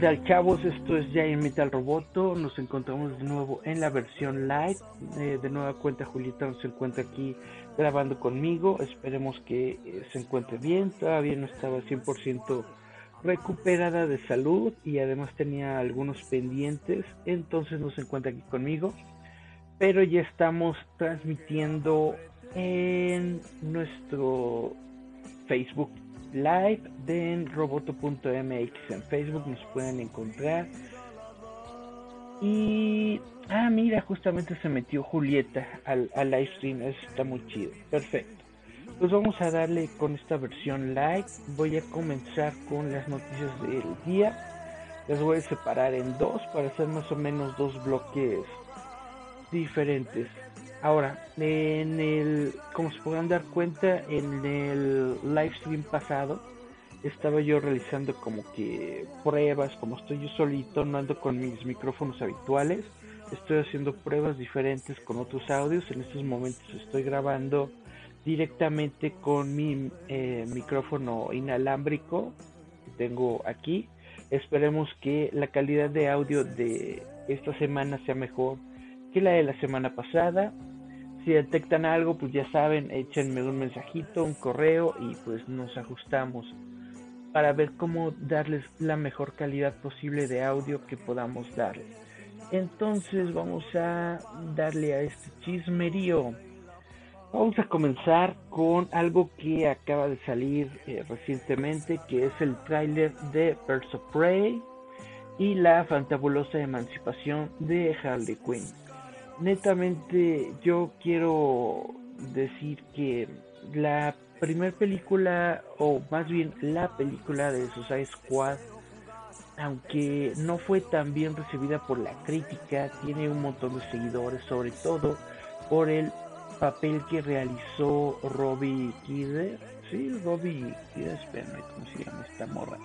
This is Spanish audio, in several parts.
Tal chavos? Esto es Giant Metal Roboto. Nos encontramos de nuevo en la versión live. Eh, de nueva cuenta, Julieta nos encuentra aquí grabando conmigo. Esperemos que eh, se encuentre bien. Todavía no estaba 100% recuperada de salud y además tenía algunos pendientes. Entonces nos encuentra aquí conmigo. Pero ya estamos transmitiendo en nuestro Facebook Live de roboto.mx. En Facebook nos pueden encontrar. Y. Ah, mira, justamente se metió Julieta al, al live stream. Eso está muy chido. Perfecto. Pues vamos a darle con esta versión live. Voy a comenzar con las noticias del día. Las voy a separar en dos para hacer más o menos dos bloques diferentes. Ahora, en el, como se podrán dar cuenta, en el live stream pasado estaba yo realizando como que pruebas, como estoy yo solito, no ando con mis micrófonos habituales, estoy haciendo pruebas diferentes con otros audios, en estos momentos estoy grabando directamente con mi eh, micrófono inalámbrico que tengo aquí, esperemos que la calidad de audio de esta semana sea mejor que la de la semana pasada si detectan algo, pues ya saben, échenme un mensajito, un correo y pues nos ajustamos para ver cómo darles la mejor calidad posible de audio que podamos darles. Entonces vamos a darle a este chismerío. Vamos a comenzar con algo que acaba de salir eh, recientemente, que es el tráiler de Birds of Prey y la fantabulosa emancipación de Harley Quinn netamente yo quiero decir que la primera película, o más bien la película de Suicide Squad, aunque no fue tan bien recibida por la crítica, tiene un montón de seguidores, sobre todo por el papel que realizó Robbie Kidder. Sí, Robbie Kidder, espérame, ¿cómo se llama esta morra?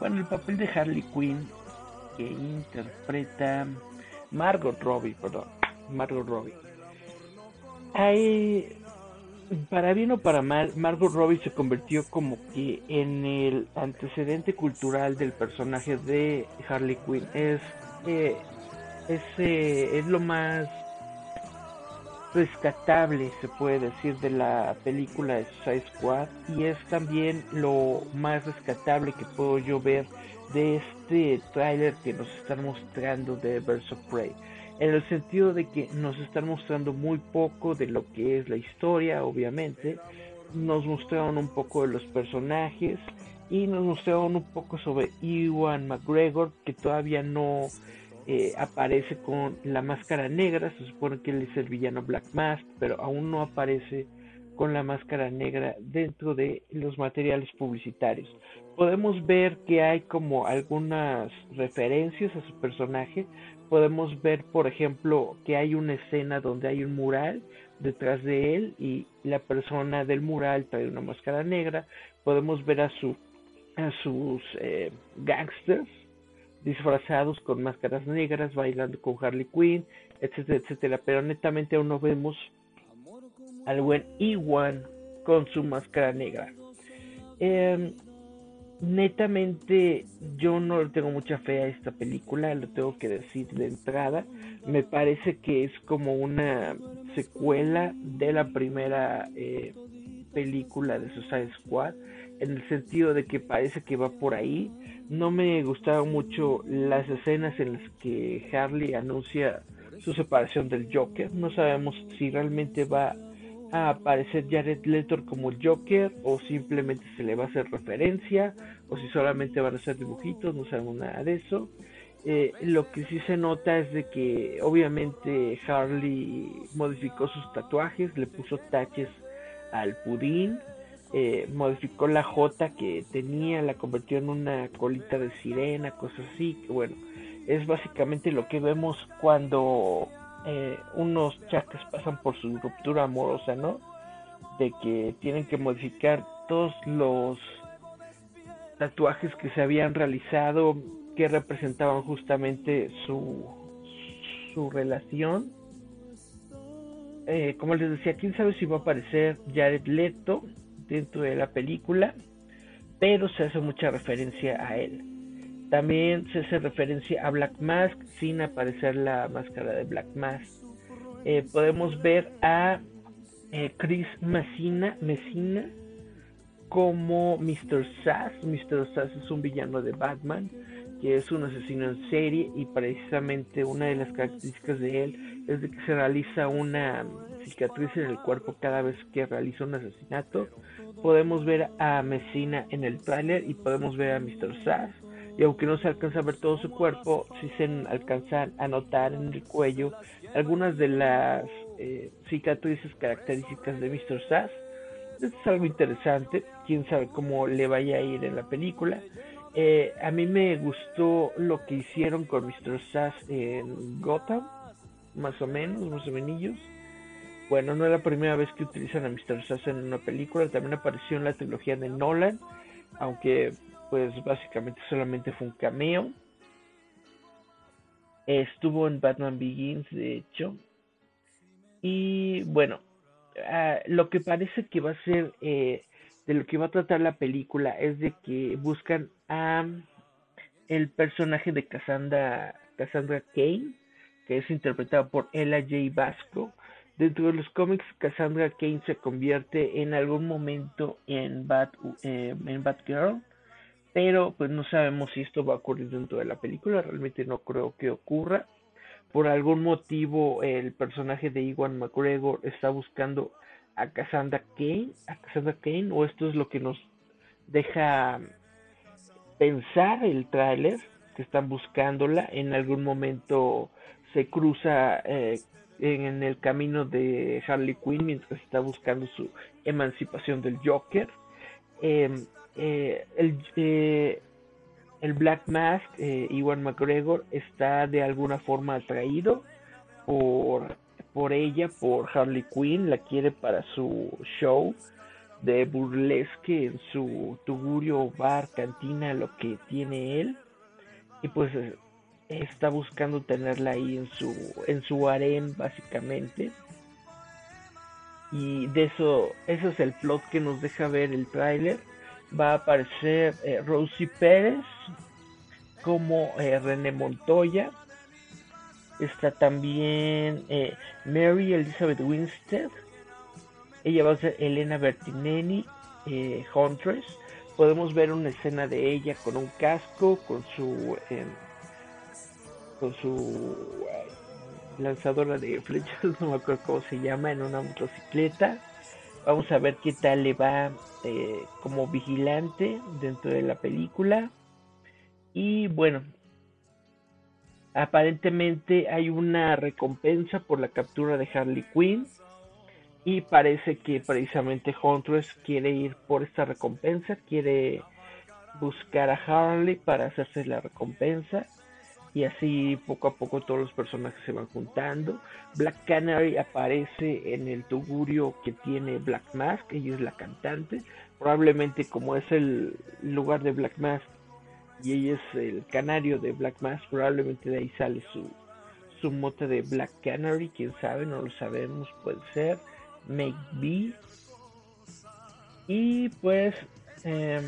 Bueno, el papel de Harley Quinn que interpreta Margot Robbie, perdón, Margot Robbie. Hay, para bien o para mal, Margot Robbie se convirtió como que en el antecedente cultural del personaje de Harley Quinn. Es, eh, es, eh, es lo más rescatable, se puede decir, de la película de Suicide Squad y es también lo más rescatable que puedo yo ver de este tráiler que nos están mostrando de Birds of Prey. En el sentido de que nos están mostrando muy poco de lo que es la historia, obviamente, nos mostraron un poco de los personajes y nos mostraron un poco sobre Iwan McGregor, que todavía no eh, aparece con la máscara negra, se supone que él es el villano Black Mask, pero aún no aparece con la máscara negra dentro de los materiales publicitarios. Podemos ver que hay como algunas referencias a su personaje. Podemos ver, por ejemplo, que hay una escena donde hay un mural detrás de él y la persona del mural trae una máscara negra. Podemos ver a, su, a sus eh, gangsters disfrazados con máscaras negras, bailando con Harley Quinn, etcétera, etcétera. Pero netamente aún no vemos al buen Iwan con su máscara negra. Em, netamente yo no le tengo mucha fe a esta película, lo tengo que decir de entrada. Me parece que es como una secuela de la primera eh, película de Suicide Squad, en el sentido de que parece que va por ahí. No me gustaron mucho las escenas en las que Harley anuncia su separación del Joker. No sabemos si realmente va a aparecer Jared Leto como Joker o simplemente se le va a hacer referencia o si solamente van a ser dibujitos, no sabemos nada de eso. Eh, lo que sí se nota es de que obviamente Harley modificó sus tatuajes, le puso taches al pudín, eh, modificó la J que tenía, la convirtió en una colita de sirena, cosas así, bueno, es básicamente lo que vemos cuando eh, unos chacas pasan por su ruptura amorosa, ¿no? De que tienen que modificar todos los tatuajes que se habían realizado que representaban justamente su, su relación. Eh, como les decía, quién sabe si va a aparecer Jared Leto dentro de la película, pero se hace mucha referencia a él. También se hace referencia a Black Mask sin aparecer la máscara de Black Mask. Eh, podemos ver a eh, Chris Messina, como Mr. Sass. Mr. Sass es un villano de Batman que es un asesino en serie y precisamente una de las características de él es de que se realiza una cicatriz en el cuerpo cada vez que realiza un asesinato. Podemos ver a Messina en el tráiler y podemos ver a Mr. Sass y aunque no se alcanza a ver todo su cuerpo, sí se alcanzan a notar en el cuello algunas de las eh, cicatrices características de Mr. Sass. Esto es algo interesante, quién sabe cómo le vaya a ir en la película. Eh, a mí me gustó lo que hicieron con Mr. Sass en Gotham, más o menos, más o menos. Bueno, no es la primera vez que utilizan a Mr. Sass en una película, también apareció en la trilogía de Nolan, aunque pues básicamente solamente fue un cameo. Estuvo en Batman Begins, de hecho. Y bueno, ah, lo que parece que va a ser eh, de lo que va a tratar la película es de que buscan a el personaje de Cassandra, Cassandra Kane, que es interpretado por Ella J. Vasco. Dentro de los cómics, Cassandra Kane se convierte en algún momento en, Bat, eh, en Batgirl pero pues no sabemos si esto va a ocurrir dentro de la película, realmente no creo que ocurra. Por algún motivo el personaje de Iwan McGregor está buscando a Cassandra Kane, a Cassandra o esto es lo que nos deja pensar el tráiler, que están buscándola, en algún momento se cruza eh, en el camino de Harley Quinn mientras está buscando su emancipación del Joker. Em, eh, el, eh, el, Black Mask, eh, Iwan McGregor, está de alguna forma atraído por, por ella, por Harley Quinn, la quiere para su show de burlesque en su tugurio, bar, cantina, lo que tiene él. Y pues está buscando tenerla ahí en su, en su harem, básicamente. Y de eso, eso es el plot que nos deja ver el tráiler va a aparecer eh, Rosie Pérez como eh, René Montoya. Está también eh, Mary Elizabeth Winstead. Ella va a ser Elena Bertinelli, Huntress. Podemos ver una escena de ella con un casco, con su con su lanzadora de flechas, no me acuerdo cómo se llama, en una motocicleta. Vamos a ver qué tal le va eh, como vigilante dentro de la película. Y bueno, aparentemente hay una recompensa por la captura de Harley Quinn. Y parece que precisamente Huntress quiere ir por esta recompensa, quiere buscar a Harley para hacerse la recompensa y así poco a poco todos los personajes se van juntando. Black Canary aparece en el tugurio que tiene Black Mask, ella es la cantante, probablemente como es el lugar de Black Mask y ella es el canario de Black Mask, probablemente de ahí sale su, su mote de Black Canary, quién sabe, no lo sabemos, puede ser, maybe. Y pues, em,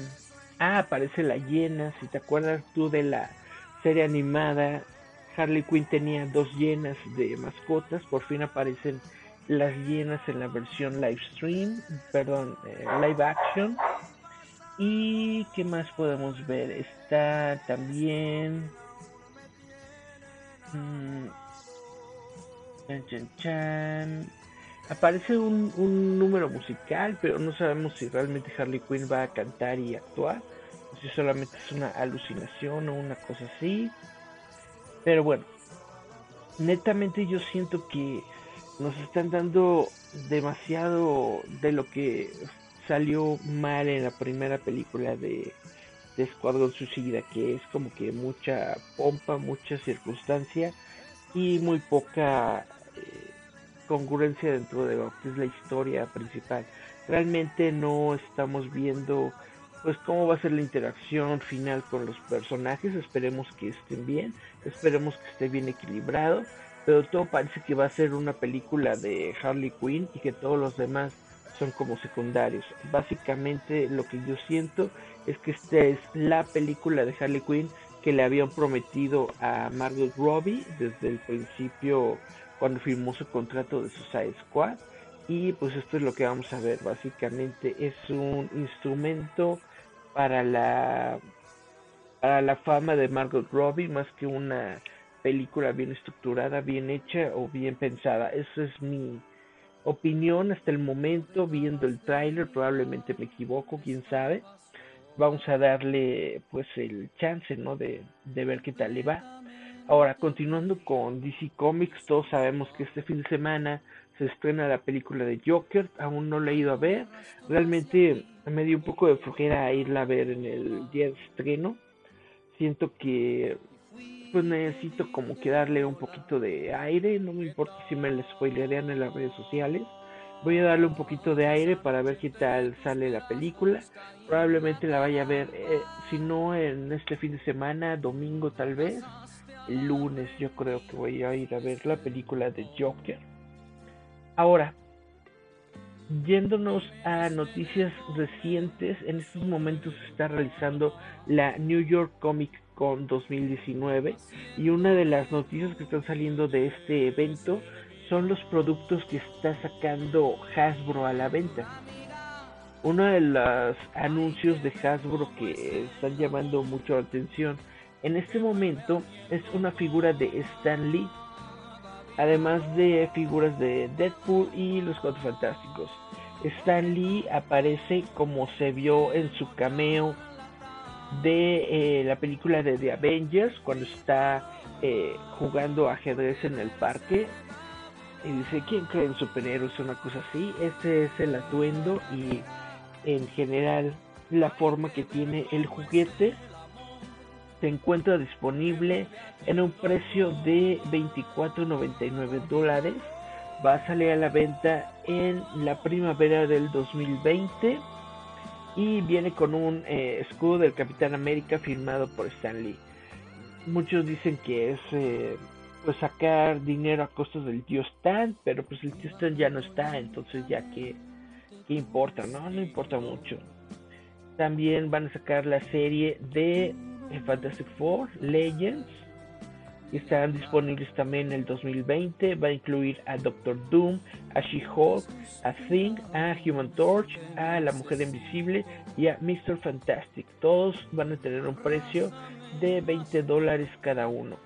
ah, aparece la hiena, si te acuerdas tú de la serie animada, Harley Quinn tenía dos llenas de mascotas, por fin aparecen las llenas en la versión live stream, perdón, eh, live action. Y qué más podemos ver? Está también mmm, chan, chan, aparece un, un, número musical, pero no sabemos si realmente Harley Quinn va a cantar y actuar, si solamente es una alucinación o una cosa así. Pero bueno, netamente yo siento que nos están dando demasiado de lo que salió mal en la primera película de, de Escuadrón Suicida, que es como que mucha pompa, mucha circunstancia y muy poca eh, congruencia dentro de lo que es la historia principal. Realmente no estamos viendo pues cómo va a ser la interacción final con los personajes, esperemos que estén bien, esperemos que esté bien equilibrado, pero todo parece que va a ser una película de Harley Quinn y que todos los demás son como secundarios. Básicamente lo que yo siento es que esta es la película de Harley Quinn que le habían prometido a Margot Robbie desde el principio cuando firmó su contrato de Suicide Squad. Y pues esto es lo que vamos a ver. Básicamente es un instrumento para la para la fama de Margot Robbie más que una película bien estructurada, bien hecha o bien pensada. Esa es mi opinión hasta el momento viendo el tráiler, probablemente me equivoco, quién sabe. Vamos a darle pues el chance, ¿no? De, de ver qué tal le va. Ahora, continuando con DC Comics, todos sabemos que este fin de semana se estrena la película de Joker, aún no la he ido a ver, realmente me dio un poco de flojera irla a ver en el día de estreno, siento que pues necesito como que darle un poquito de aire, no me importa si me la spoilerean en las redes sociales, voy a darle un poquito de aire para ver qué tal sale la película, probablemente la vaya a ver, eh, si no en este fin de semana, domingo tal vez, el lunes yo creo que voy a ir a ver la película de Joker Ahora, yéndonos a noticias recientes, en estos momentos se está realizando la New York Comic Con 2019 y una de las noticias que están saliendo de este evento son los productos que está sacando Hasbro a la venta. Uno de los anuncios de Hasbro que están llamando mucho la atención en este momento es una figura de Stan Lee además de figuras de Deadpool y los Cuatro Fantásticos. Stan Lee aparece como se vio en su cameo de eh, la película de The Avengers cuando está eh, jugando ajedrez en el parque. Y dice quién cree en superhéroes una cosa así. Este es el atuendo y en general la forma que tiene el juguete se encuentra disponible en un precio de 24.99 dólares. Va a salir a la venta en la primavera del 2020 y viene con un eh, escudo del Capitán América firmado por Stan Lee. Muchos dicen que es eh, pues sacar dinero a costos del tío Stan, pero pues el tío Stan ya no está, entonces ya que ¿qué importa, ¿no? No importa mucho. También van a sacar la serie de Fantastic Four Legends estarán disponibles también en el 2020. Va a incluir a Doctor Doom, a She-Hulk, a Thing, a Human Torch, a La Mujer Invisible y a Mr. Fantastic. Todos van a tener un precio de 20 dólares cada uno.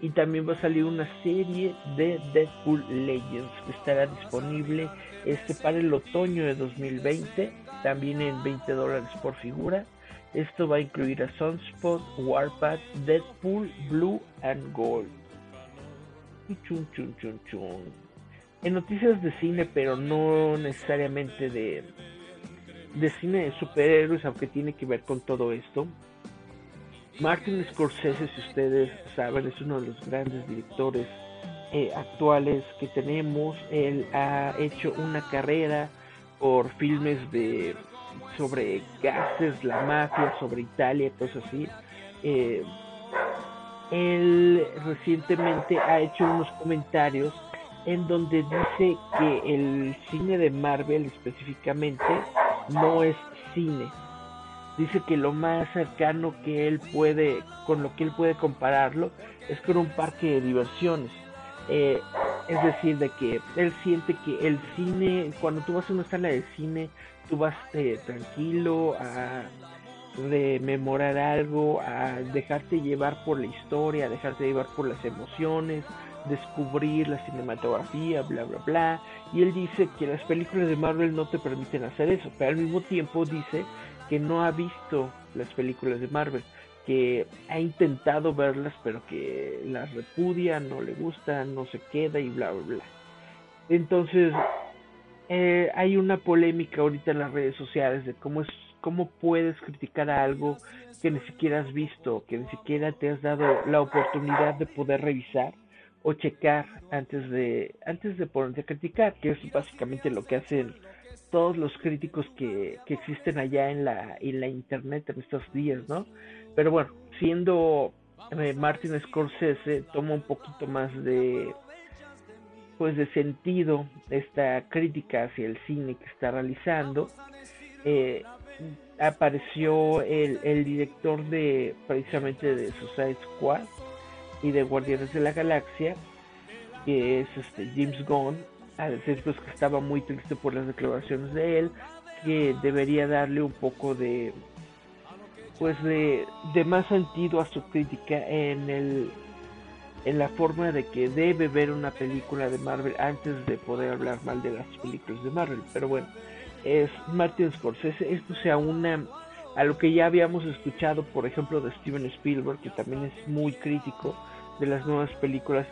Y también va a salir una serie de Deadpool Legends que estará disponible este para el otoño de 2020, también en 20 dólares por figura. Esto va a incluir a Sunspot, Warpath, Deadpool, Blue and Gold. Chun, chun, chun, chun. En noticias de cine, pero no necesariamente de, de cine de superhéroes, aunque tiene que ver con todo esto. Martin Scorsese, si ustedes saben, es uno de los grandes directores eh, actuales que tenemos. Él ha hecho una carrera por filmes de sobre gases, la mafia, sobre Italia, cosas así. Eh, él recientemente ha hecho unos comentarios en donde dice que el cine de Marvel específicamente no es cine. Dice que lo más cercano que él puede, con lo que él puede compararlo, es con un parque de diversiones. Eh, es decir, de que él siente que el cine, cuando tú vas a una sala de cine, tú vas eh, tranquilo a rememorar algo, a dejarte llevar por la historia, a dejarte llevar por las emociones, descubrir la cinematografía, bla, bla, bla. Y él dice que las películas de Marvel no te permiten hacer eso, pero al mismo tiempo dice que no ha visto las películas de Marvel, que ha intentado verlas, pero que las repudia, no le gustan, no se queda y bla, bla, bla. Entonces, eh, hay una polémica ahorita en las redes sociales de cómo es cómo puedes criticar a algo que ni siquiera has visto, que ni siquiera te has dado la oportunidad de poder revisar o checar antes de antes de ponerte a criticar, que es básicamente lo que hacen todos los críticos que, que existen allá en la en la internet en estos días, ¿no? Pero bueno, siendo eh, Martin Scorsese toma un poquito más de pues de sentido esta crítica hacia el cine que está realizando eh, apareció el, el, director de precisamente de Suicide Squad y de Guardianes de la Galaxia que es este James Gunn a decir pues que estaba muy triste por las declaraciones de él que debería darle un poco de pues de, de más sentido a su crítica en el en la forma de que debe ver una película de Marvel antes de poder hablar mal de las películas de Marvel pero bueno es Martin Scorsese. Esto se aúna a lo que ya habíamos escuchado, por ejemplo, de Steven Spielberg, que también es muy crítico de las nuevas películas.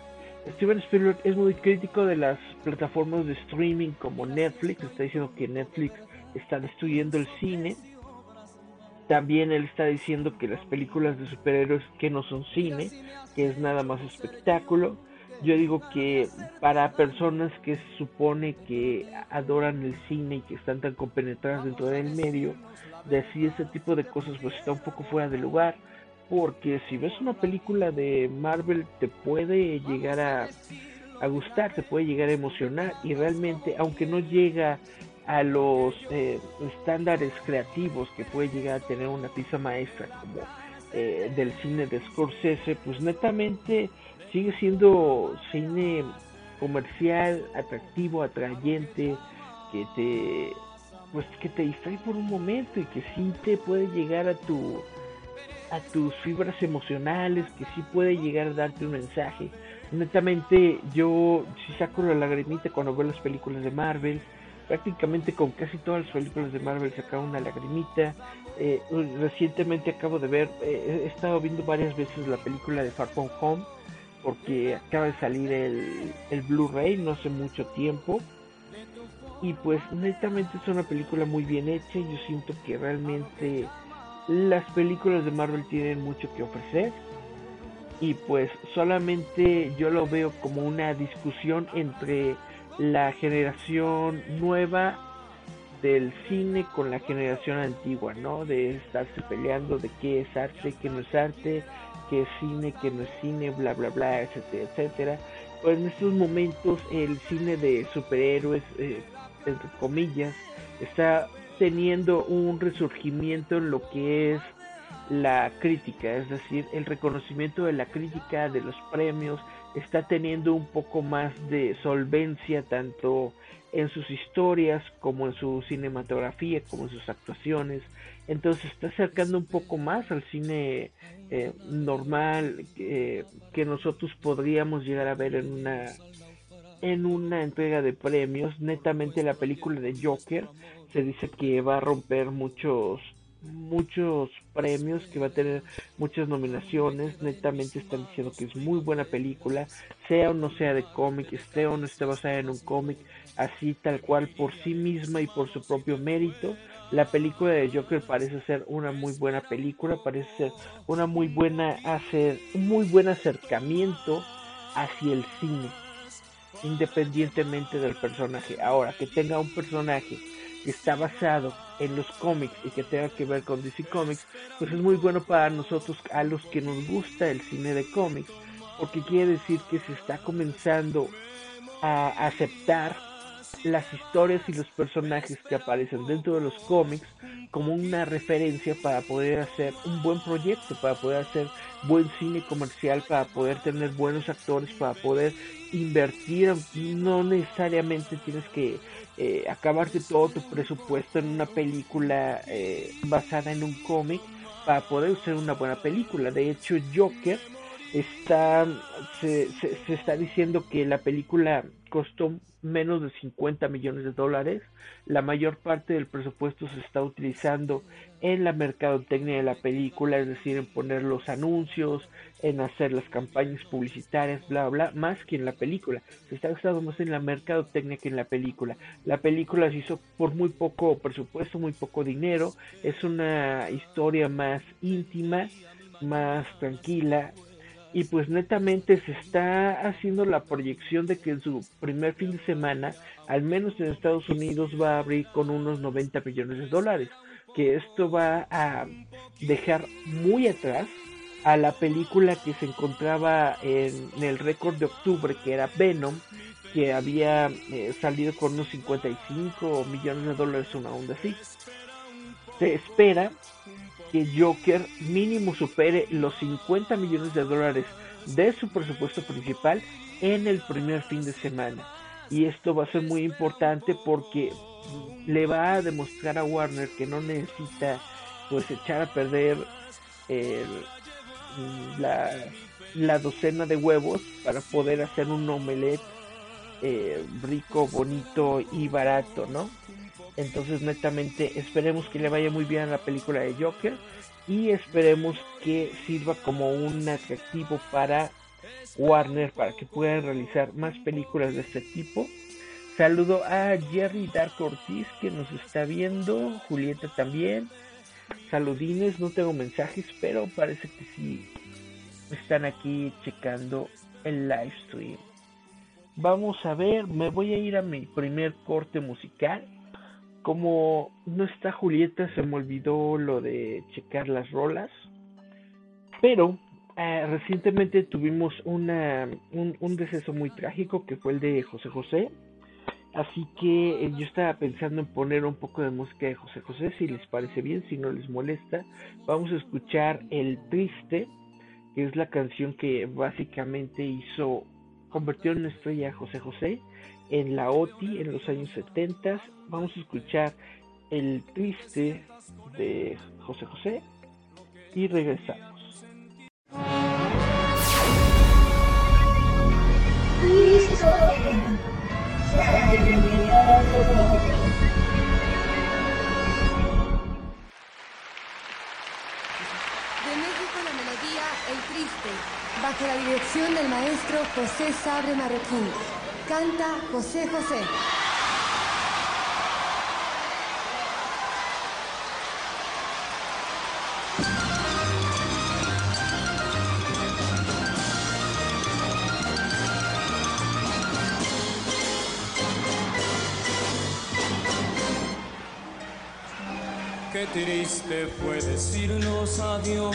Steven Spielberg es muy crítico de las plataformas de streaming como Netflix, está diciendo que Netflix está destruyendo el cine. También él está diciendo que las películas de superhéroes que no son cine, que es nada más espectáculo yo digo que para personas que se supone que adoran el cine y que están tan compenetradas dentro del medio, decir ese tipo de cosas pues está un poco fuera de lugar, porque si ves una película de Marvel te puede llegar a, a gustar, te puede llegar a emocionar y realmente aunque no llega a los eh, estándares creativos que puede llegar a tener una pieza maestra como eh, del cine de Scorsese, pues netamente sigue siendo cine comercial, atractivo, atrayente, que te pues que te distrae por un momento y que sí te puede llegar a tu a tus fibras emocionales, que sí puede llegar a darte un mensaje. Netamente yo sí saco la lagrimita cuando veo las películas de Marvel, prácticamente con casi todas las películas de Marvel saca una lagrimita. Eh, recientemente acabo de ver, eh, he estado viendo varias veces la película de Far From Home porque acaba de salir el, el Blu-ray no hace mucho tiempo. Y pues netamente es una película muy bien hecha. Yo siento que realmente las películas de Marvel tienen mucho que ofrecer. Y pues solamente yo lo veo como una discusión entre la generación nueva del cine con la generación antigua, ¿no? De estarse peleando de qué es arte, qué no es arte, que es cine, que no es cine, bla, bla, bla, etcétera, etcétera. Pues en estos momentos el cine de superhéroes, eh, entre comillas, está teniendo un resurgimiento en lo que es la crítica, es decir, el reconocimiento de la crítica, de los premios, está teniendo un poco más de solvencia tanto en sus historias como en su cinematografía, como en sus actuaciones. Entonces está acercando un poco más al cine eh, normal que nosotros podríamos llegar a ver en una en una entrega de premios. Netamente la película de Joker se dice que va a romper muchos muchos premios, que va a tener muchas nominaciones, netamente están diciendo que es muy buena película, sea o no sea de cómic, esté o no esté basada en un cómic, así tal cual por sí misma y por su propio mérito. La película de Joker parece ser una muy buena película, parece ser una muy buena hacer un muy buen acercamiento hacia el cine, independientemente del personaje. Ahora que tenga un personaje que está basado en los cómics y que tenga que ver con DC Comics, pues es muy bueno para nosotros a los que nos gusta el cine de cómics, porque quiere decir que se está comenzando a aceptar las historias y los personajes que aparecen dentro de los cómics como una referencia para poder hacer un buen proyecto, para poder hacer buen cine comercial, para poder tener buenos actores, para poder invertir, no necesariamente tienes que eh, acabarte todo tu presupuesto en una película eh, basada en un cómic para poder hacer una buena película. De hecho, Joker está se, se, está diciendo que la película costó menos de 50 millones de dólares. La mayor parte del presupuesto se está utilizando en la mercadotecnia de la película, es decir, en poner los anuncios, en hacer las campañas publicitarias, bla, bla, más que en la película. Se está gastando más en la mercadotecnia que en la película. La película se hizo por muy poco presupuesto, muy poco dinero. Es una historia más íntima, más tranquila, y pues netamente se está haciendo la proyección de que en su primer fin de semana, al menos en Estados Unidos, va a abrir con unos 90 millones de dólares, que esto va a dejar muy atrás a la película que se encontraba en, el récord de octubre, que era Venom, que había eh, salido con unos 55 millones de dólares, una onda así. Se espera que Joker mínimo supere los 50 millones de dólares de su presupuesto principal en el primer fin de semana. Y esto va a ser muy importante porque le va a demostrar a Warner que no necesita pues echar a perder la, docena de huevos para poder hacer un omelette eh, rico, bonito y barato, ¿no? Entonces, netamente, esperemos que le vaya muy bien a la película de Joker y esperemos que sirva como un atractivo para Warner para que puedan realizar más películas de este tipo. Saludo a Jerry Dark Ortiz que nos está viendo, Julieta también. Saludines, no tengo mensajes, pero parece que sí están aquí checando el live stream. Vamos a ver, me voy a ir a mi primer corte musical como no está Julieta, se me olvidó lo de checar las rolas. Pero eh, recientemente tuvimos una, un, deceso muy trágico que fue el de José José. Así que eh, yo estaba pensando en poner un poco de música de José José, si les parece bien, si no les molesta. Vamos a escuchar El Triste, que es la canción que básicamente hizo, convirtió en estrella a José José en la OTI en los años 70. Vamos a escuchar El Triste de José José y regresamos. De México la melodía El Triste, bajo la dirección del maestro José Sabre Marroquín. Canta José José. Qué triste fue decirnos adiós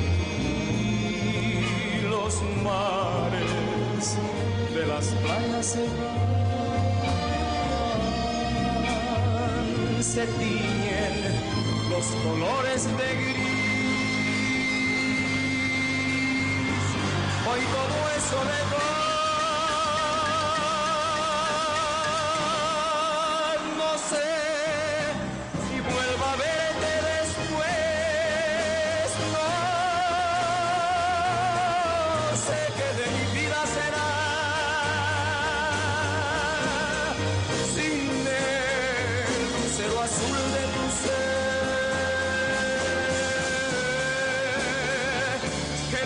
las playas se van, se tiñen los colores de gris. Hoy todo eso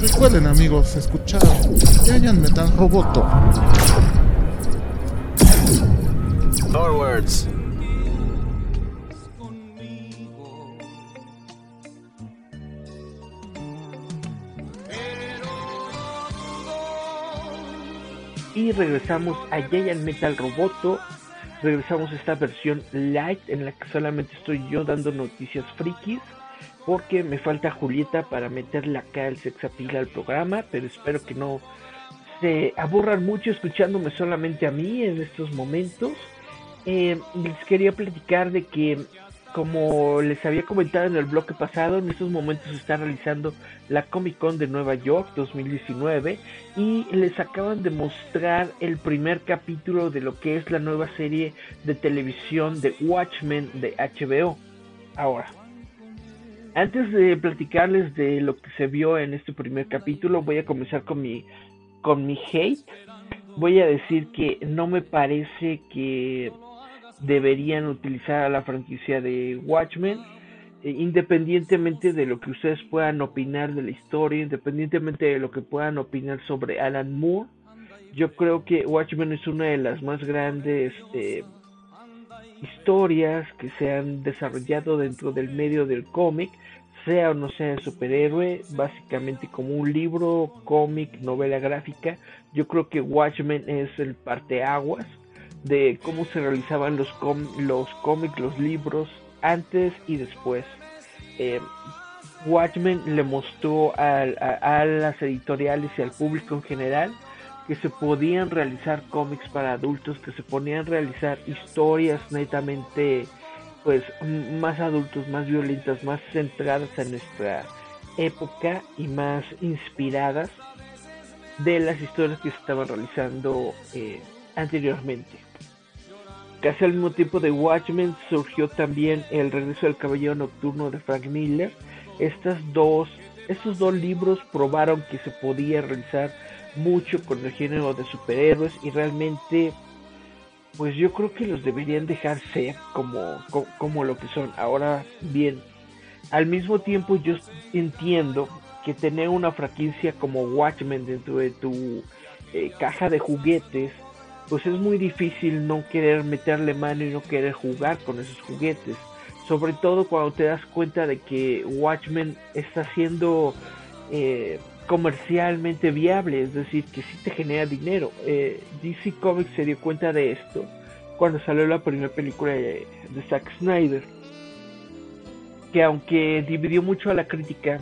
Recuerden amigos, escuchar Giant Metal Roboto. Forwards. Y regresamos a Giant Metal Roboto. Regresamos a esta versión light en la que solamente estoy yo dando noticias frikis. Porque me falta Julieta para meterle acá el sexapil al programa. Pero espero que no se aburran mucho escuchándome solamente a mí en estos momentos. Eh, les quería platicar de que, como les había comentado en el bloque pasado, en estos momentos se está realizando la Comic Con de Nueva York 2019 y les acaban de mostrar el primer capítulo de lo que es la nueva serie de televisión de Watchmen de HBO. Ahora, antes de platicarles de lo que se vio en este primer capítulo, voy a comenzar con mi con mi hate. Voy a decir que no me parece que deberían utilizar a la franquicia de Watchmen, eh, independientemente de lo que ustedes puedan opinar de la historia, independientemente de lo que puedan opinar sobre Alan Moore. Yo creo que Watchmen es una de las más grandes eh, historias que se han desarrollado dentro del medio del cómic, sea o no sea de superhéroe, básicamente como un libro, cómic, novela gráfica. Yo creo que Watchmen es el parteaguas de cómo se realizaban los, com los cómics, los libros, antes y después. Eh, Watchmen le mostró a, a, a, las editoriales y al público en general que se podían realizar cómics para adultos, que se podían realizar historias netamente pues más adultos, más violentas, más centradas en nuestra época y más inspiradas de las historias que se estaban realizando eh, anteriormente. Casi al mismo tiempo de Watchmen surgió también El regreso del caballero nocturno de Frank Miller. Estas dos, estos dos libros probaron que se podía realizar mucho con el género de superhéroes y realmente pues yo creo que los deberían dejar ser como, como, lo que son. Ahora bien, al mismo tiempo yo entiendo que tener una franquicia como Watchmen dentro de tu eh, caja de juguetes, pues es muy difícil no querer meterle mano y no querer jugar con esos juguetes. Sobre todo cuando te das cuenta de que Watchmen está siendo eh, comercialmente viable, es decir, que sí te genera dinero. Eh, DC Comics se dio cuenta de esto cuando salió la primera película de, Zack Snyder, que aunque dividió mucho a la crítica,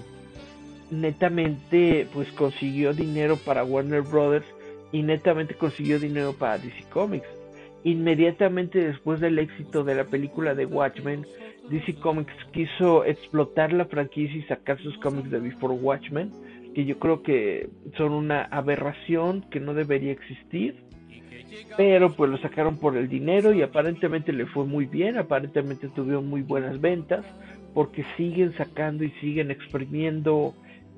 netamente pues consiguió dinero para Warner Brothers y netamente consiguió dinero para DC Comics. Inmediatamente después del éxito de la película de Watchmen, DC Comics quiso explotar la franquicia y sacar sus cómics de Before Watchmen, que yo creo que son una aberración que no debería existir. Pero pues lo sacaron por el dinero y aparentemente le fue muy bien, aparentemente tuvieron muy buenas ventas, porque siguen sacando y siguen exprimiendo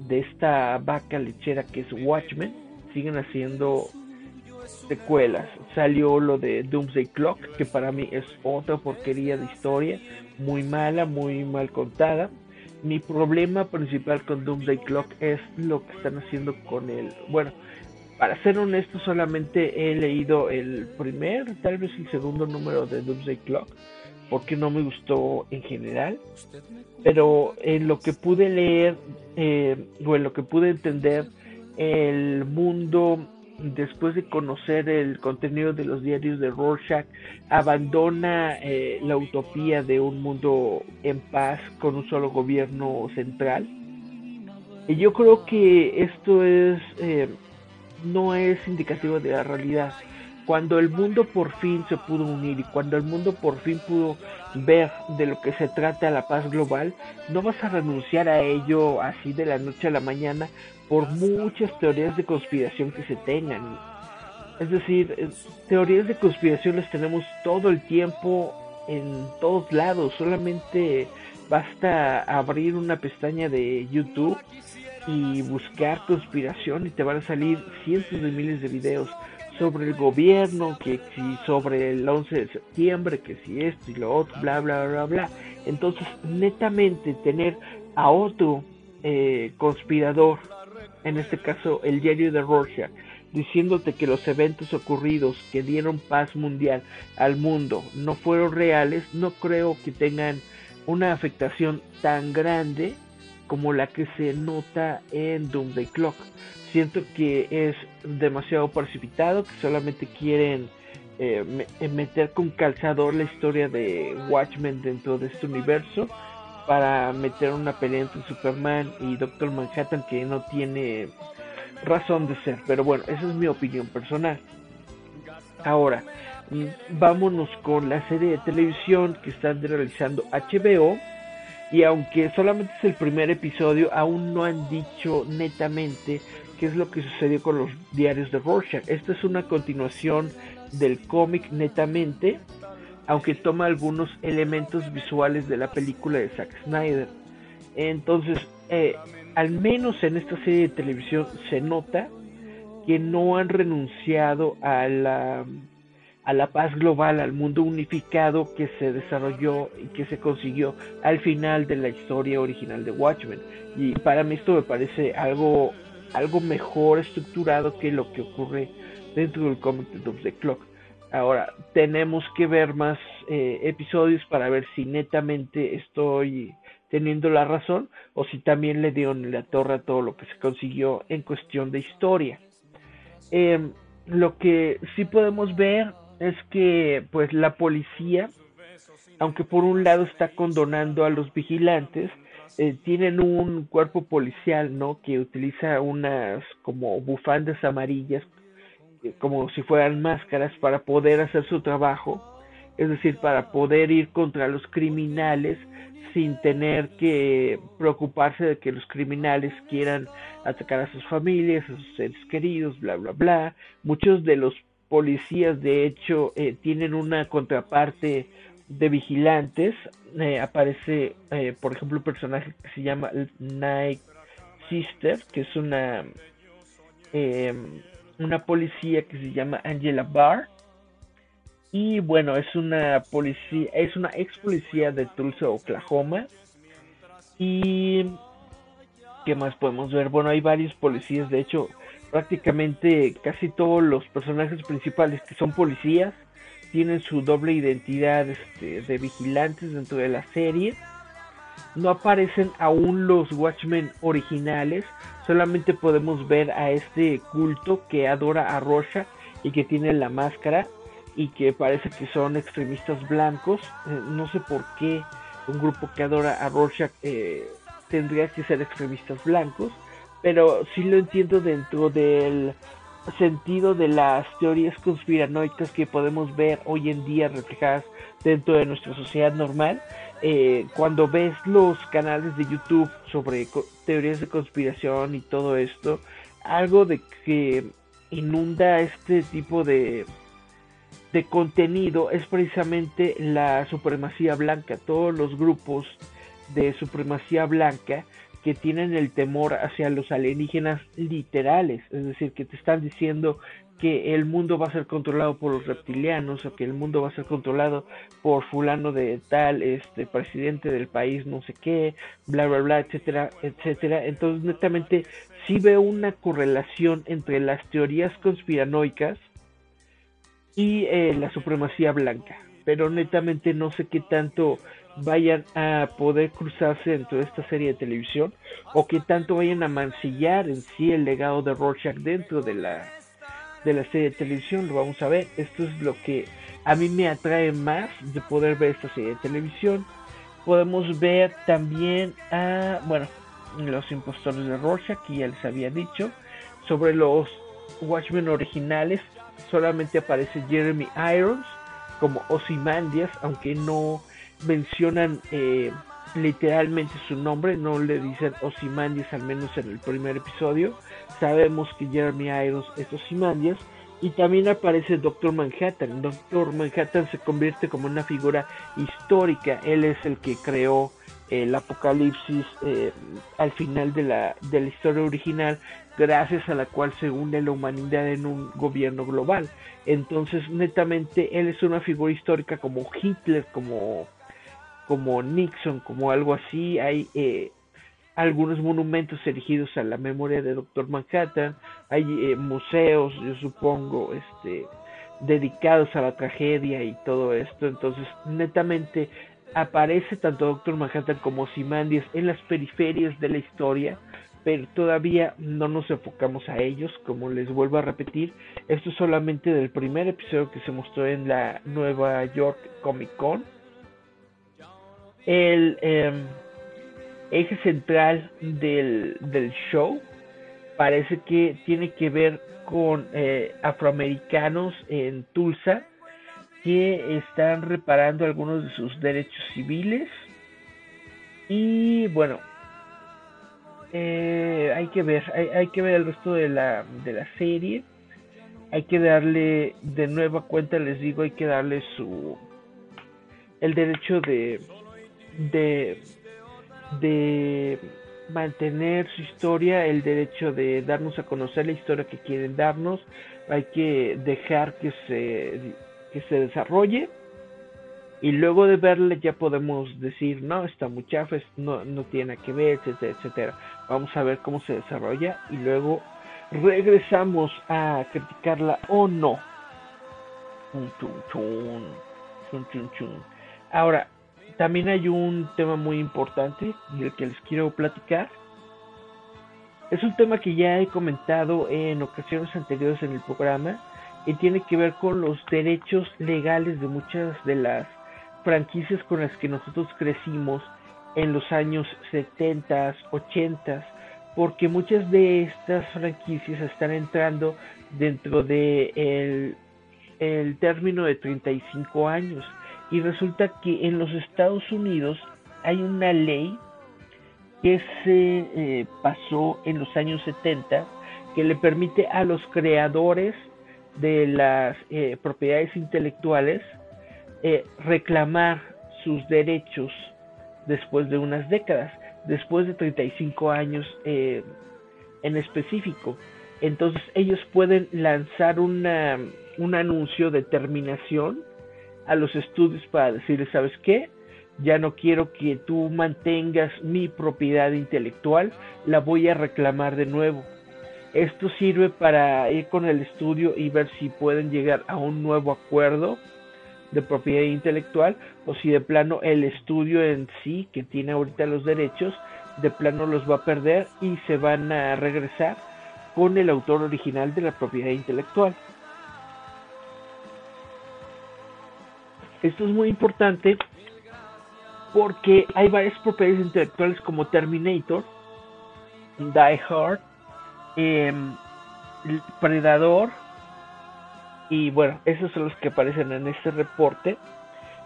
de esta vaca lechera que es Watchmen, siguen haciendo secuelas. Salió lo de Doomsday Clock, que para mí es otra porquería de historia, muy mala, muy mal contada. Mi problema principal con Doomsday Clock es lo que están haciendo con el, bueno, para ser honesto solamente he leído el primer, tal vez el segundo número de Doomsday Clock, porque no me gustó en general, pero en lo que pude leer eh, o en lo que pude entender, el mundo después de conocer el contenido de los diarios de Rorschach, abandona eh, la utopía de un mundo en paz con un solo gobierno central. Y yo creo que esto es eh, no es indicativo de la realidad. Cuando el mundo por fin se pudo unir y cuando el mundo por fin pudo ver de lo que se trata la paz global, no vas a renunciar a ello así de la noche a la mañana por muchas teorías de conspiración que se tengan. Es decir, eh, teorías de conspiración las tenemos todo el tiempo en todos lados. Solamente basta abrir una pestaña de YouTube y buscar conspiración y te van a salir cientos de miles de videos sobre el gobierno, que si sobre el 11 de septiembre, que si esto y lo otro, bla, bla, bla, bla. Entonces, netamente tener a otro eh, conspirador en este caso el diario de Rorschach, diciéndote que los eventos ocurridos que dieron paz mundial al mundo no fueron reales, no creo que tengan una afectación tan grande como la que se nota en Doomsday Clock. Siento que es demasiado precipitado, que solamente quieren eh, meter con calzador la historia de Watchmen dentro de este universo para meter una pelea entre Superman y Doctor Manhattan que no tiene razón de ser. Pero bueno, esa es mi opinión personal. Ahora, mm, vámonos con la serie de televisión que están realizando HBO. Y aunque solamente es el primer episodio, aún no han dicho netamente qué es lo que sucedió con los diarios de Rorschach. Esta es una continuación del cómic netamente aunque toma algunos elementos visuales de la película de Zack Snyder. Entonces, eh, al menos en esta serie de televisión se nota que no han renunciado a la, a la paz global, al mundo unificado que se desarrolló y que se consiguió al final de la historia original de Watchmen. Y para mí esto me parece algo, algo mejor estructurado que lo que ocurre dentro del cómic de Doomsday Clock. Ahora, tenemos que ver más eh, episodios para ver si netamente estoy teniendo la razón o si también le dieron la torre a todo lo que se consiguió en cuestión de historia. Em, lo que sí podemos ver es que pues la policía, aunque por un lado está condonando a los vigilantes, eh, tienen un cuerpo policial, ¿no? Que utiliza unas como bufandas amarillas como si fueran máscaras para poder hacer su trabajo, es decir, para poder ir contra los criminales sin tener que preocuparse de que los criminales quieran atacar a sus familias, a sus seres queridos, bla, bla, bla. Muchos de los policías, de hecho, eh, tienen una contraparte de vigilantes. Eh, aparece, eh, por ejemplo, un personaje que se llama Night Sister, que es una, una policía que se llama Angela Barr. Y bueno, es una policía, es una ex policía de Tulsa, Oklahoma. Y ¿qué más podemos ver? Bueno, hay varios policías, de hecho, prácticamente casi todos los personajes principales que son policías tienen su doble identidad este, de vigilantes dentro de la serie. No aparecen aún los Watchmen originales, solamente podemos ver a este culto que adora a Rocha y que tiene la máscara y que parece que son extremistas blancos. Eh, no sé por qué un grupo que adora a Rorschach eh, tendría que ser extremistas blancos, pero sí lo entiendo dentro del sentido de las teorías conspiranoicas que podemos ver hoy en día reflejadas dentro de nuestra sociedad normal. Eh, cuando ves los canales de YouTube sobre teorías de conspiración y todo esto, algo de que inunda este tipo de de contenido es precisamente la supremacía blanca, todos los grupos de supremacía blanca que tienen el temor hacia los alienígenas literales, es decir, que te están diciendo que el mundo va a ser controlado por los reptilianos o que el mundo va a ser controlado por fulano de tal, este presidente del país, no sé qué, bla bla bla, etcétera, etcétera. Entonces, netamente sí veo una correlación entre las teorías conspiranoicas y eh, la supremacía blanca. Pero netamente no sé qué tanto vayan a poder cruzarse dentro de esta serie de televisión o qué tanto vayan a mancillar en sí el legado de Rorschach dentro de la de la serie de televisión lo vamos a ver. Esto es lo que a mí me atrae más de poder ver esta serie de televisión. Podemos ver también a bueno los impostores de Rorschach que ya les había dicho sobre los Watchmen originales. Solamente aparece Jeremy Irons como Ozymandias, aunque no mencionan eh, literalmente su nombre, no le dicen Ozymandias al menos en el primer episodio. Sabemos que Jeremy Irons es Ozymandias y también aparece Doctor Manhattan. Doctor Manhattan se convierte como una figura histórica. Él es el que creó el apocalipsis eh, al final de la, de la historia original gracias a la cual se une la humanidad en un gobierno global. Entonces, netamente, él es una figura histórica como Hitler, como, como Nixon, como algo así. Hay eh, algunos monumentos erigidos a la memoria de Doctor Manhattan, hay eh, museos, yo supongo, este dedicados a la tragedia y todo esto. Entonces, netamente aparece tanto Doctor Manhattan como Simandias en las periferias de la historia pero todavía no nos enfocamos a ellos, como les vuelvo a repetir, esto es solamente del primer episodio que se mostró en la Nueva York Comic Con. El em, eje central del, del, show parece que tiene que ver con eh, afroamericanos en Tulsa que están reparando algunos de sus derechos civiles y bueno eh, hay que ver, hay, que ver el resto de la, de la serie. Hay que darle de nueva cuenta, les digo, hay que darle su el derecho de de de mantener su historia, el derecho de darnos a conocer la historia que quieren darnos. Hay que dejar que se que se desarrolle y luego de verle ya podemos decir no está muy chafa no, no tiene que ver etcétera etcétera. Vamos a ver cómo se desarrolla y luego regresamos a criticarla o no. Ahora también hay un tema muy importante del que les quiero platicar es un tema que ya he comentado en ocasiones anteriores en el programa y tiene que ver con los derechos legales de muchas de las franquicias con las que nosotros crecimos en los años 70, 80. porque muchas de estas franquicias están entrando dentro de el, el término de 35 años y resulta que en los Estados Unidos hay una ley que se eh, pasó en los años 70 que le permite a los creadores de las eh, propiedades intelectuales eh, reclamar sus derechos después de unas décadas, después de 35 años en específico. Entonces ellos pueden lanzar una, un anuncio de terminación a los estudios para decirles, ¿sabes qué? Ya no quiero que tú mantengas mi propiedad intelectual, la voy a reclamar de nuevo. Esto sirve para ir con el estudio y ver si pueden llegar a un nuevo acuerdo de propiedad intelectual o si de plano el estudio en sí que tiene ahorita los derechos de plano los va a perder y se van a regresar con el autor original de la propiedad intelectual. Esto es muy importante porque hay varias propiedades intelectuales como Terminator, Die Hard, em, Predador y bueno, esos son los que aparecen en este reporte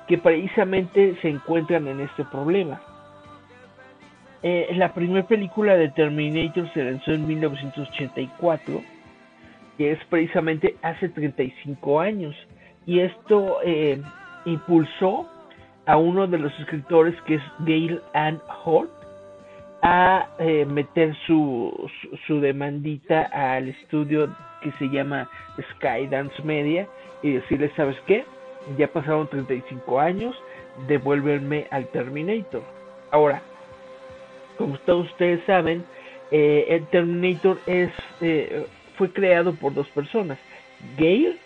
que precisamente se encuentran en este problema. Eh, la primera película de Terminator se lanzó en 1984, que es precisamente hace 35 años. Y esto eh, impulsó a uno de los escritores, que es Gail Ann Holt, a eh, meter su, su, demandita al estudio que se llama Skydance Media y decirle, ¿sabes qué? Ya pasaron 35 años, devuélvenme al Terminator. Ahora, como todos ustedes saben, eh, el Terminator es, eh, fue creado por dos personas, Gail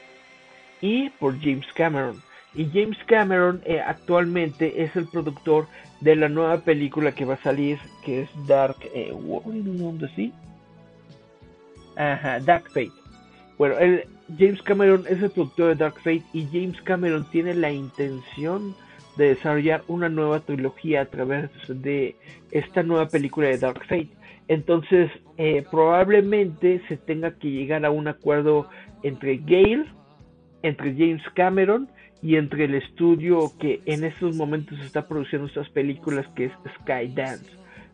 y por James Cameron. Y James Cameron eh, actualmente es el productor de la nueva película que va a salir, que es Dark eh, World, ¿sí? Ajá, Dark Fate. Bueno, el, James Cameron es el productor de Dark Fate y James Cameron tiene la intención de desarrollar una nueva trilogía a través de esta nueva película de Dark Fate. Entonces, eh, probablemente se tenga que llegar a un acuerdo entre Gale, entre James Cameron y entre el estudio que en estos momentos está produciendo estas películas que es Skydance.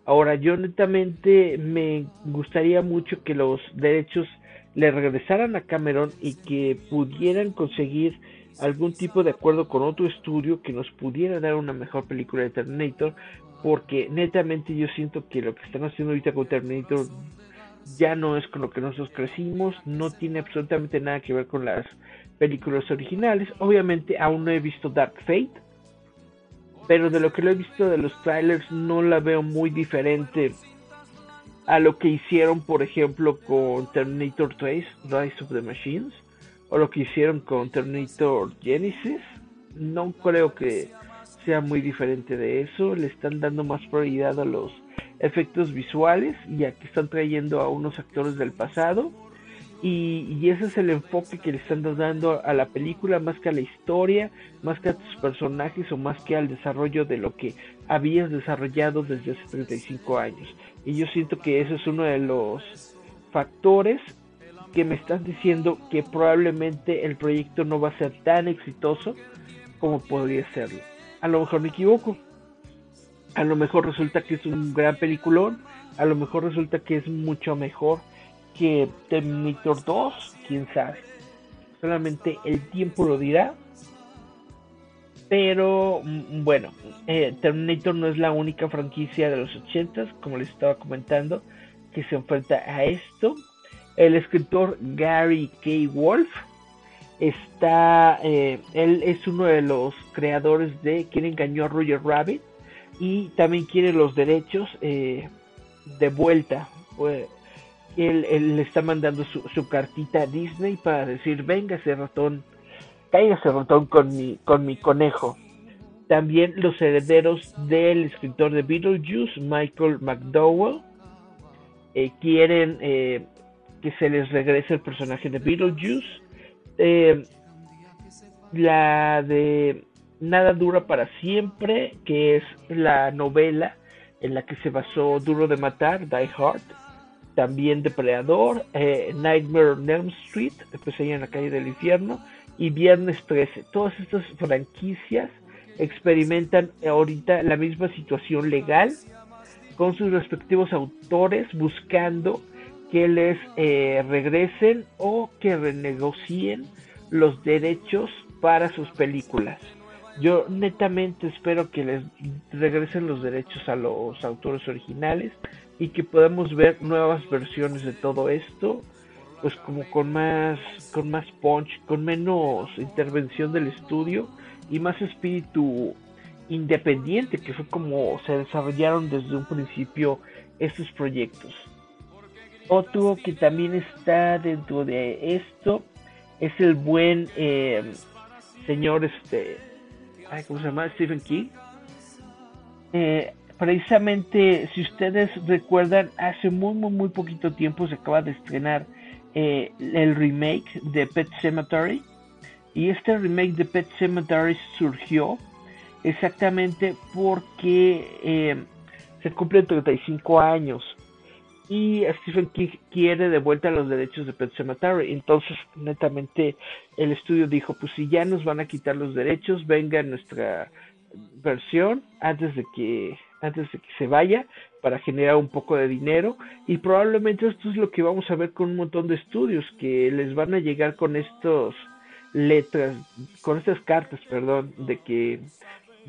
Ahora, yo netamente me gustaría mucho que los derechos le regresaran a Cameron y que pudieran conseguir algún tipo de acuerdo con otro estudio que nos pudiera dar una mejor película de Terminator, porque netamente yo siento que lo que están haciendo ahorita con Terminator ya no es con lo que nosotros crecimos, no tiene absolutamente nada que ver con las películas originales. Obviamente aún no he visto Dark Fate, pero de lo que lo he visto de los trailers no la veo muy diferente a lo que hicieron, por ejemplo, con Terminator 3, Rise of the Machines, o lo que hicieron con Terminator Genesis. No creo que sea muy diferente de eso. Le están dando más prioridad a los efectos visuales, ya que están trayendo a unos actores del pasado y, ese es el enfoque que le están dando a la película, más que a la historia, más que a tus personajes o más que al desarrollo de lo que habías desarrollado desde hace 35 años. Y yo siento que ese es uno de los factores que me están diciendo que probablemente el proyecto no va a ser tan exitoso como podría serlo. A lo mejor me equivoco. A lo mejor resulta que es un gran peliculón. A lo mejor resulta que es mucho mejor que Terminator 2, quién sabe. Solamente el tiempo lo dirá. Pero mm, bueno, eh, Terminator no es la única franquicia de los 80 como les estaba comentando, que se enfrenta a esto. El escritor Gary K. Wolf está, eh, él es uno de los creadores de Quien engañó a Roger Rabbit y también quiere los derechos eh, de vuelta. Pues, él, le está mandando su, cartita a Disney para decir, venga ese ratón, caiga ese ratón con mi, con mi conejo. También los herederos del escritor de Beetlejuice, Michael McDowell, eh, quieren eh, que se les regrese el personaje de Beetlejuice. La de Nada dura para siempre, que es la novela en la que se basó Duro de Matar, Die Hard también Depredador, eh, Nightmare on Elm Street, ahí en la calle del infierno, y Viernes 13. Todas estas franquicias experimentan ahorita la misma situación legal con sus respectivos autores buscando que les eh, regresen o que renegocien los derechos para sus películas. Yo netamente espero que les regresen los derechos a los autores originales y que podamos ver nuevas versiones de todo esto, pues como con más con más punch, con menos intervención del estudio y más espíritu independiente, que fue como se desarrollaron desde un principio estos proyectos. Otro que también está dentro de esto es el buen eh, señor este ¿cómo se llama? Stephen King. Eh, precisamente, si ustedes recuerdan, hace muy, muy, muy poquito tiempo se acaba de estrenar eh, el remake de Pet Cemetery. Y este remake de Pet Cemetery surgió exactamente porque eh, se cumplen 35 años y Stephen King quiere de vuelta los derechos de Pet Cemetery. Entonces, netamente, el estudio dijo, pues si ya nos van a quitar los derechos, venga nuestra versión antes de que antes de que se vaya para generar un poco de dinero y probablemente esto es lo que vamos a ver con un montón de estudios que les van a llegar con estos letras con estas cartas perdón de que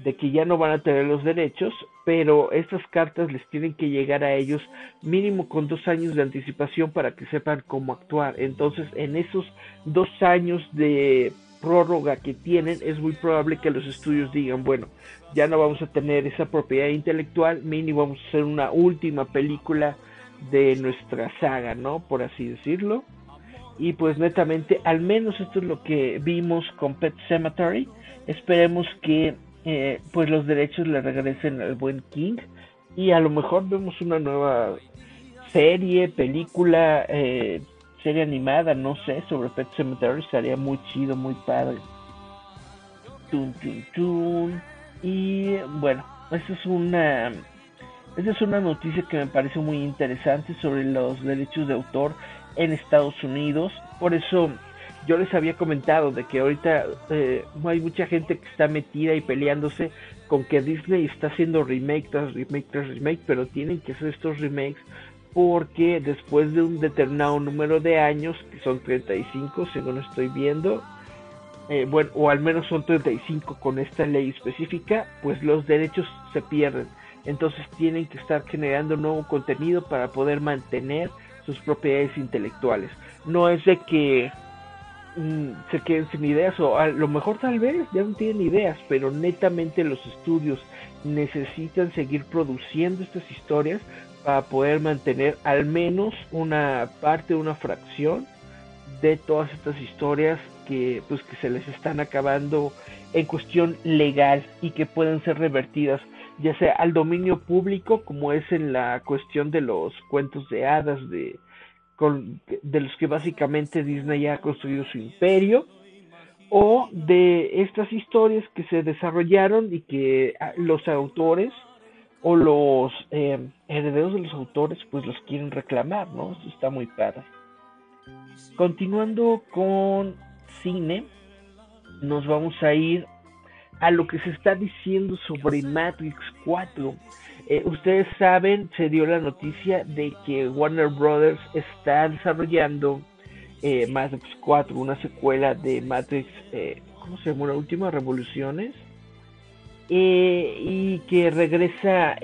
de que ya no van a tener los derechos, pero estas cartas les tienen que llegar a ellos mínimo con dos años de anticipación para que sepan cómo actuar. Entonces, en esos dos años de prórroga que tienen, es muy probable que los estudios digan, bueno, ya no vamos a tener esa propiedad intelectual, mínimo vamos a hacer una última película de nuestra saga, ¿no? Por así decirlo. Y pues netamente, al menos esto es lo que vimos con Pet Cemetery. Esperemos que eh, pues los derechos le regresen al buen King y a lo mejor vemos una nueva serie, película, eh, serie animada, no sé, sobre Pet Cemetery, estaría muy chido, muy padre. Y bueno, esa es una esa es una noticia que me parece muy interesante sobre los derechos de autor en Estados Unidos. Por eso yo les había comentado de que ahorita eh, hay mucha gente que está metida y peleándose con que Disney está haciendo remake tras remake tras remake, pero tienen que hacer estos remakes porque después de un determinado número de años, que son 35 según estoy viendo, eh, bueno, o al menos son 35 con esta ley específica, pues los derechos se pierden. Entonces tienen que estar generando nuevo contenido para poder mantener sus propiedades intelectuales. No es de que Mm, se queden sin ideas o a lo mejor tal vez ya no tienen ideas, pero netamente los estudios necesitan seguir produciendo estas historias para poder mantener al menos una parte, una fracción de todas estas historias que pues que se les están acabando en cuestión legal y que pueden ser revertidas ya sea al dominio público como es en la cuestión de los cuentos de hadas de con, de los que básicamente Disney ha construido su imperio, o de estas historias que se desarrollaron y que ah, los autores o los eh, herederos de los autores pues los quieren reclamar, ¿no? Esto está muy padre. Continuando con cine, nos vamos a ir a lo que se está diciendo sobre Matrix 4 eh, ustedes saben, se dio la noticia de que Warner Brothers está desarrollando eh, Matrix 4, una secuela de Matrix, eh, ¿cómo se llama? La última Revoluciones. y que regresa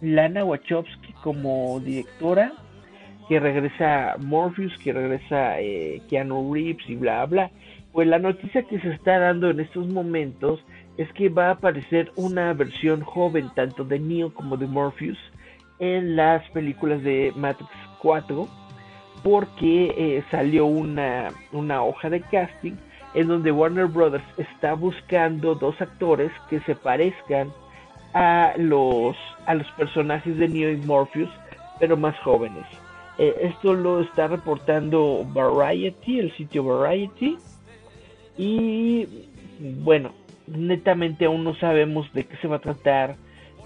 Lana Wachowski como directora, que regresa Morpheus, que regresa Keanu Reeves y bla bla. Pues la noticia que se está dando en estos momentos es que va a aparecer una versión joven tanto de Neo como de Morpheus en las películas de Matrix 4 porque eh, salió una, una hoja de casting en donde Warner Brothers está buscando dos actores que se parezcan a los, a los personajes de Neo y Morpheus pero más jóvenes. Eh, esto lo está reportando Variety, el sitio Variety. Y bueno, netamente aún no sabemos de qué se va a tratar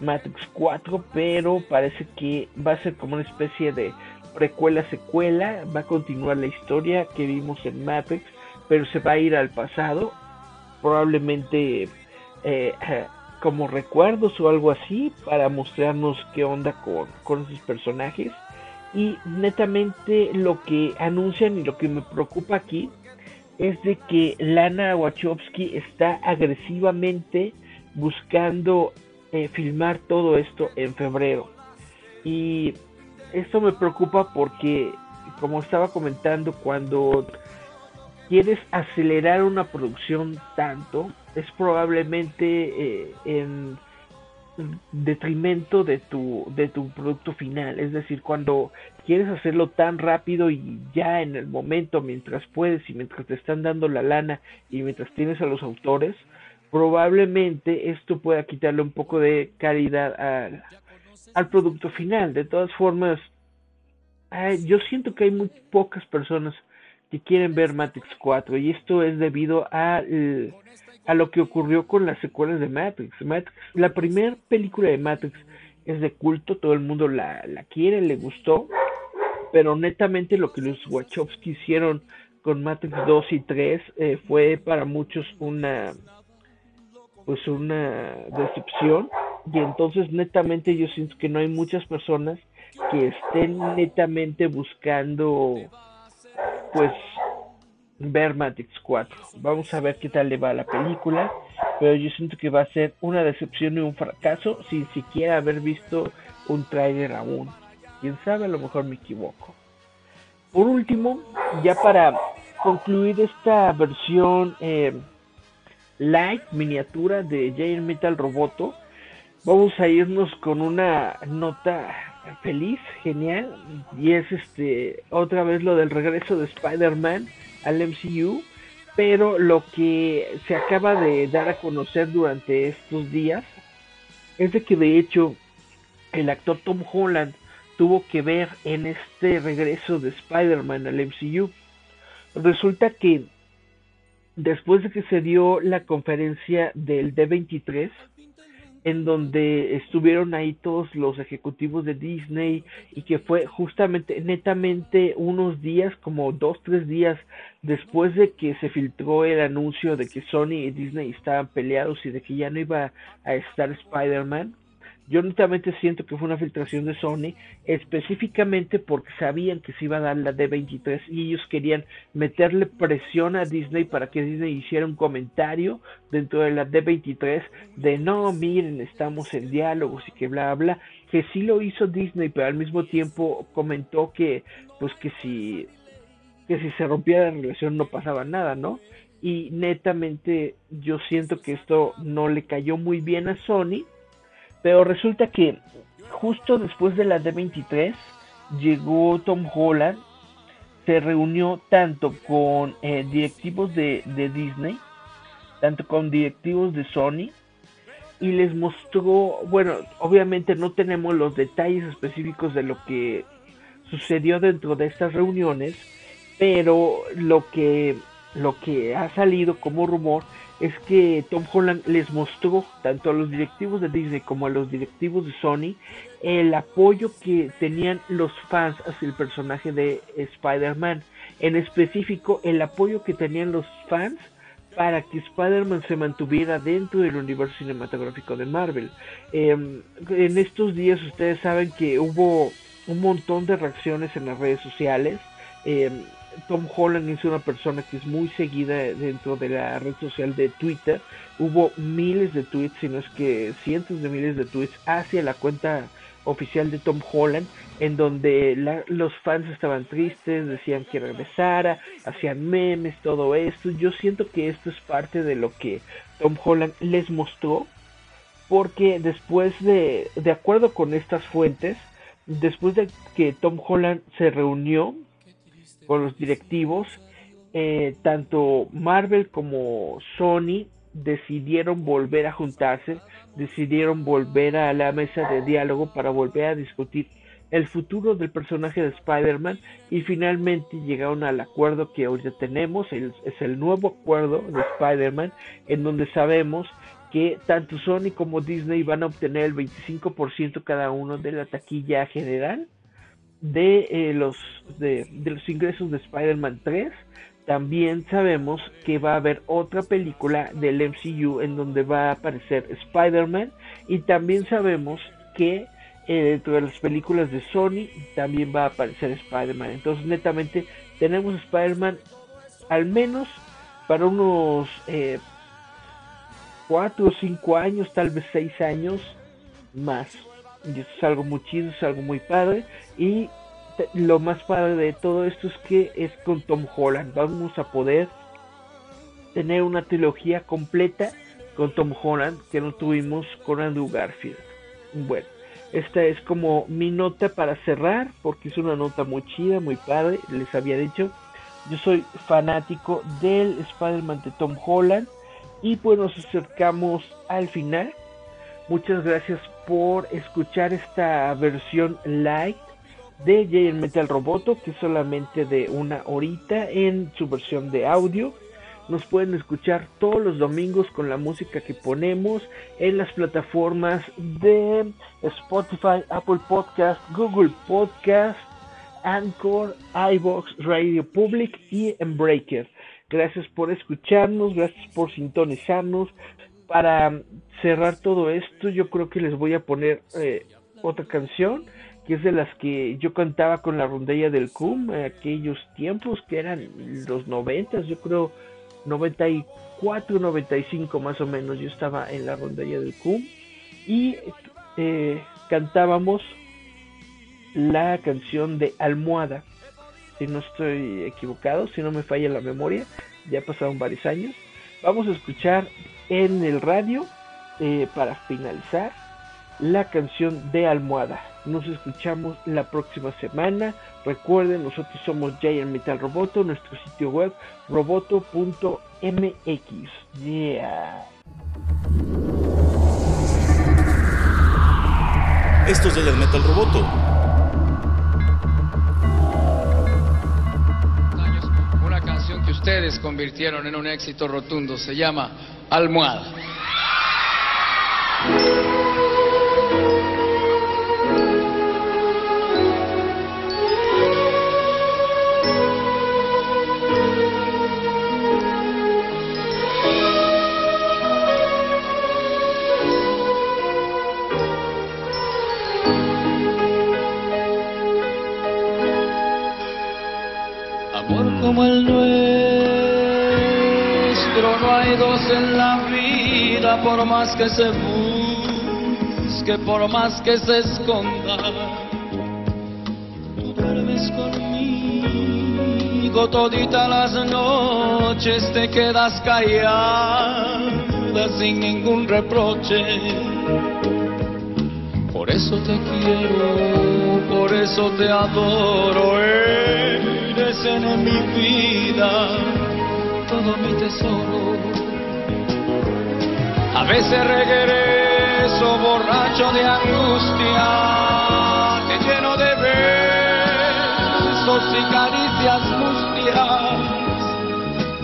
Matrix 4, pero parece que va a ser como una especie de precuela secuela, va a continuar la historia que vimos en Matrix, pero se va a ir al pasado, probablemente eh, como recuerdos o algo así, para mostrarnos qué onda con, con esos personajes. Y netamente lo que anuncian y lo que me preocupa aquí es de que Lana Wachowski está agresivamente buscando eh, filmar todo esto en febrero. Y esto me preocupa porque, como estaba comentando, cuando quieres acelerar una producción tanto, es probablemente eh, en detrimento de tu, de tu producto final. Es decir, cuando quieres hacerlo tan rápido y ya en el momento, mientras puedes y mientras te están dando la lana y mientras tienes a los autores, probablemente esto pueda quitarle un poco de calidad al, al producto final. De todas formas, yo siento que hay muy pocas personas que quieren ver Matrix 4 y esto es debido a, a lo que ocurrió con las secuelas de Matrix. Matrix la primera película de Matrix es de culto, todo el mundo la, la quiere, le gustó, pero netamente lo que los Wachowski hicieron con Matrix 2 y 3 eh, fue para muchos una pues una decepción y entonces netamente yo siento que no hay muchas personas que estén netamente buscando pues ver Matrix 4. Vamos a ver qué tal le va a la película, pero yo siento que va a ser una decepción y un fracaso sin siquiera haber visto un trailer aún. Quién sabe, a lo mejor me equivoco. Por último, ya para concluir esta versión eh, light miniatura de Giant Metal Roboto, vamos a irnos con una nota feliz, genial, y es este otra vez lo del regreso de Spider-Man al MCU, pero lo que se acaba de dar a conocer durante estos días es de que de hecho el actor Tom Holland tuvo que ver en este regreso de Spider-Man al MCU. Resulta que después de que se dio la conferencia del D23, en donde estuvieron ahí todos los ejecutivos de Disney y que fue justamente netamente unos días como dos tres días después de que se filtró el anuncio de que Sony y Disney estaban peleados y de que ya no iba a estar Spider-Man yo netamente siento que fue una filtración de Sony, específicamente porque sabían que se iba a dar la D23 y ellos querían meterle presión a Disney para que Disney hiciera un comentario dentro de la D23 de no, miren, estamos en diálogos y que bla, bla, que sí lo hizo Disney, pero al mismo tiempo comentó que, pues que si, que si se rompía la relación no pasaba nada, ¿no? Y netamente yo siento que esto no le cayó muy bien a Sony pero resulta que justo después de la D23 llegó Tom Holland, se reunió tanto con eh, directivos de, de, Disney, tanto con directivos de Sony, y les mostró, bueno, obviamente no tenemos los detalles específicos de lo que sucedió dentro de estas reuniones, pero lo que, lo que ha salido como rumor es que Tom Holland les mostró tanto a los directivos de Disney como a los directivos de Sony el apoyo que tenían los fans hacia el personaje de Spider-Man. En específico, el apoyo que tenían los fans para que Spider-Man se mantuviera dentro del universo cinematográfico de Marvel. Em, en estos días ustedes saben que hubo un montón de reacciones en las redes sociales. Em, Tom Holland es una persona que es muy seguida dentro de la red social de Twitter. Hubo miles de tweets, si no es que cientos de miles de tweets hacia la cuenta oficial de Tom Holland, en donde los fans estaban tristes, decían que regresara, hacían memes, todo esto. Yo siento que esto es parte de lo que Tom Holland les mostró, porque después de, de acuerdo con estas fuentes, después de que Tom Holland se reunió con los directivos, eh, tanto Marvel como Sony decidieron volver a juntarse, decidieron volver a la mesa de diálogo para volver a discutir el futuro del personaje de Spider-Man y finalmente llegaron al acuerdo que hoy ya tenemos, es el nuevo acuerdo de Spider-Man en donde sabemos que tanto Sony como Disney van a obtener el 25% cada uno de la taquilla general de eh, los de, de los ingresos de Spider-Man 3 también sabemos que va a haber otra película del MCU en donde va a aparecer Spider-Man y también sabemos que eh, dentro de las películas de Sony también va a aparecer Spider-Man. Entonces netamente tenemos Spider-Man al menos para unos eh, 4 o 5 años, tal vez 6 años más. Y esto es algo muy chido, es algo muy padre. Y lo más padre de todo esto es que es con Tom Holland. Vamos a poder tener una trilogía completa con Tom Holland que no tuvimos con Andrew Garfield. Bueno, esta es como mi nota para cerrar porque es una nota muy chida, muy padre. Les había dicho, yo soy fanático del Spider-Man de Tom Holland y pues nos acercamos al final. Muchas gracias por escuchar esta versión light de J Metal Roboto, que es solamente de una horita en su versión de audio. Nos pueden escuchar todos los domingos con la música que ponemos en las plataformas de Spotify, Apple Podcast, Google Podcast, Anchor, iBox, Radio Public y Breaker. Gracias por escucharnos, gracias por sintonizarnos. Para cerrar todo esto, yo creo que les voy a poner eh, otra canción que es de las que yo cantaba con la rondella del CUM, en aquellos tiempos que eran los noventas, yo creo 94, 95 más o menos, yo estaba en la rondella del CUM y eh, cantábamos la canción de Almohada, si no estoy equivocado, si no me falla la memoria, ya pasaron varios años. Vamos a escuchar en el radio, eh, para finalizar, la canción de Almohada. Nos escuchamos la próxima semana. Recuerden, nosotros somos Giant Metal Roboto, nuestro sitio web roboto.mx. Yeah. Esto es Giant Metal Roboto. Una canción que ustedes convirtieron en un éxito rotundo se llama Almohada. Por más que se busque, por más que se esconda. Tú duermes conmigo todita las noches, te quedas callada sin ningún reproche. Por eso te quiero, por eso te adoro, eres en mi vida todo mi tesoro. A veces regreso borracho de angustia, te lleno de besos y caricias mustias,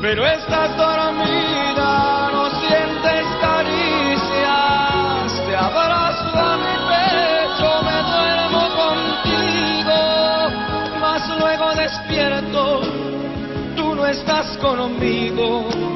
pero estás dormida, no sientes caricias, te abrazo a mi pecho, me duermo contigo, mas luego despierto, tú no estás conmigo,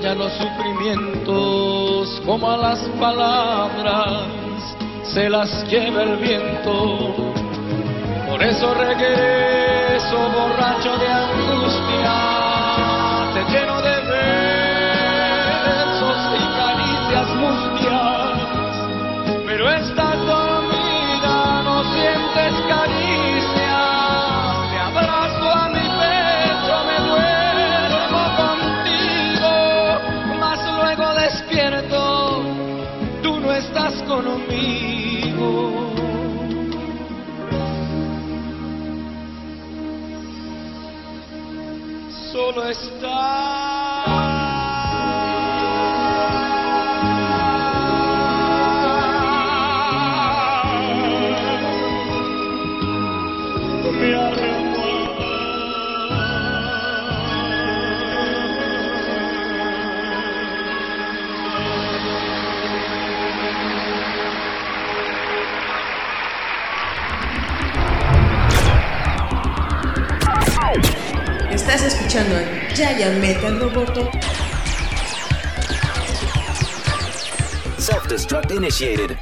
ya los sufrimientos, como a las palabras, se las lleva el viento. Por eso regreso borracho de angustia, solo está Estás escuchando a Giant Metal Roboto. Self-destruct initiated.